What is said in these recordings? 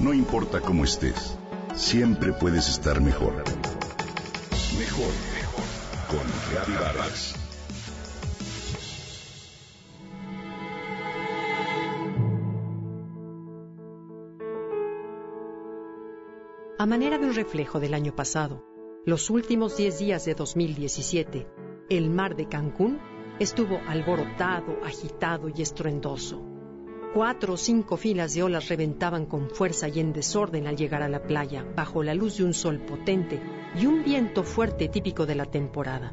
No importa cómo estés, siempre puedes estar mejor. Mejor, mejor. Con Reavivadas. A manera de un reflejo del año pasado, los últimos 10 días de 2017, el mar de Cancún estuvo alborotado, agitado y estruendoso. Cuatro o cinco filas de olas reventaban con fuerza y en desorden al llegar a la playa, bajo la luz de un sol potente y un viento fuerte típico de la temporada.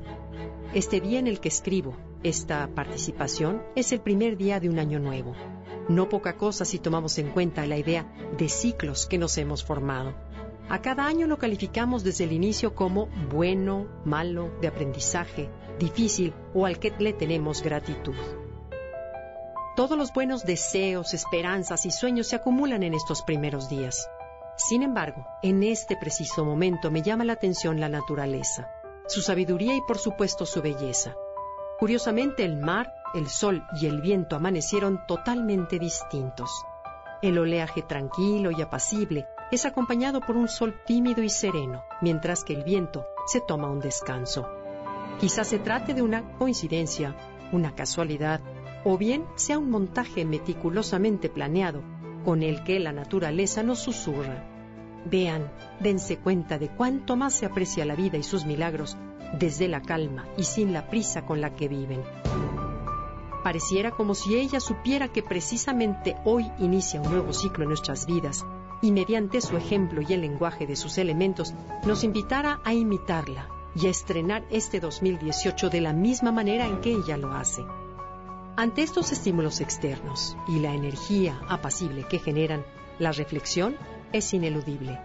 Este día en el que escribo esta participación es el primer día de un año nuevo. No poca cosa si tomamos en cuenta la idea de ciclos que nos hemos formado. A cada año lo calificamos desde el inicio como bueno, malo, de aprendizaje, difícil o al que le tenemos gratitud. Todos los buenos deseos, esperanzas y sueños se acumulan en estos primeros días. Sin embargo, en este preciso momento me llama la atención la naturaleza, su sabiduría y por supuesto su belleza. Curiosamente el mar, el sol y el viento amanecieron totalmente distintos. El oleaje tranquilo y apacible es acompañado por un sol tímido y sereno, mientras que el viento se toma un descanso. Quizás se trate de una coincidencia, una casualidad o bien sea un montaje meticulosamente planeado con el que la naturaleza nos susurra. Vean, dense cuenta de cuánto más se aprecia la vida y sus milagros desde la calma y sin la prisa con la que viven. Pareciera como si ella supiera que precisamente hoy inicia un nuevo ciclo en nuestras vidas y mediante su ejemplo y el lenguaje de sus elementos nos invitara a imitarla y a estrenar este 2018 de la misma manera en que ella lo hace. Ante estos estímulos externos y la energía apacible que generan, la reflexión es ineludible.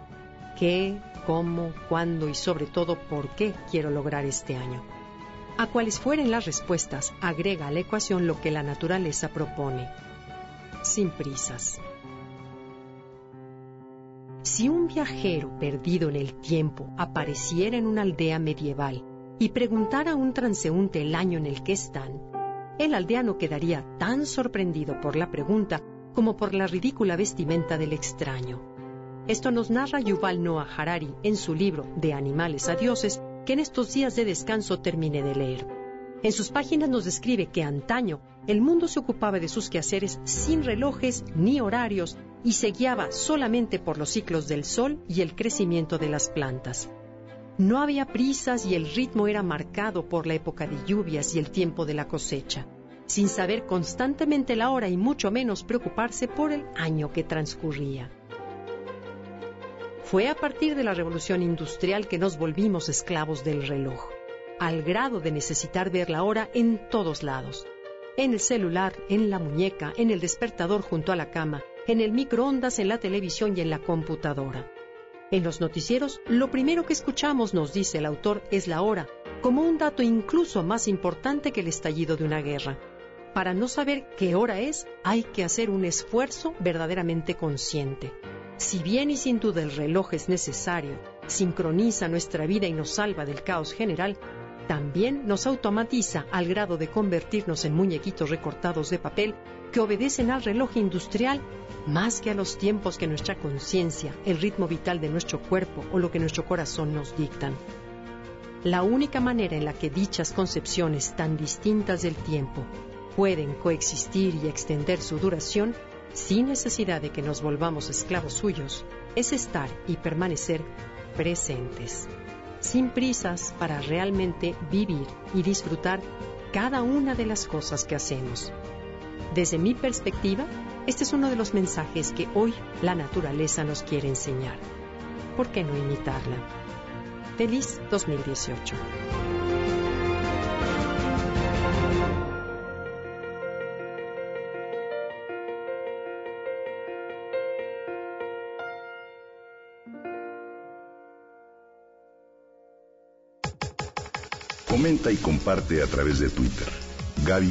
¿Qué, cómo, cuándo y sobre todo por qué quiero lograr este año? A cuales fueren las respuestas, agrega a la ecuación lo que la naturaleza propone. Sin prisas. Si un viajero perdido en el tiempo apareciera en una aldea medieval y preguntara a un transeúnte el año en el que están, el aldeano quedaría tan sorprendido por la pregunta como por la ridícula vestimenta del extraño. Esto nos narra Yuval Noah Harari en su libro De animales a dioses, que en estos días de descanso terminé de leer. En sus páginas nos describe que antaño el mundo se ocupaba de sus quehaceres sin relojes ni horarios y se guiaba solamente por los ciclos del sol y el crecimiento de las plantas. No había prisas y el ritmo era marcado por la época de lluvias y el tiempo de la cosecha, sin saber constantemente la hora y mucho menos preocuparse por el año que transcurría. Fue a partir de la revolución industrial que nos volvimos esclavos del reloj, al grado de necesitar ver la hora en todos lados, en el celular, en la muñeca, en el despertador junto a la cama, en el microondas, en la televisión y en la computadora. En los noticieros, lo primero que escuchamos, nos dice el autor, es la hora, como un dato incluso más importante que el estallido de una guerra. Para no saber qué hora es, hay que hacer un esfuerzo verdaderamente consciente. Si bien y sin duda el reloj es necesario, sincroniza nuestra vida y nos salva del caos general, también nos automatiza al grado de convertirnos en muñequitos recortados de papel que obedecen al reloj industrial más que a los tiempos que nuestra conciencia, el ritmo vital de nuestro cuerpo o lo que nuestro corazón nos dictan. La única manera en la que dichas concepciones tan distintas del tiempo pueden coexistir y extender su duración sin necesidad de que nos volvamos esclavos suyos es estar y permanecer presentes, sin prisas para realmente vivir y disfrutar cada una de las cosas que hacemos. Desde mi perspectiva, este es uno de los mensajes que hoy la naturaleza nos quiere enseñar. ¿Por qué no imitarla? Feliz 2018. Comenta y comparte a través de Twitter. Gaby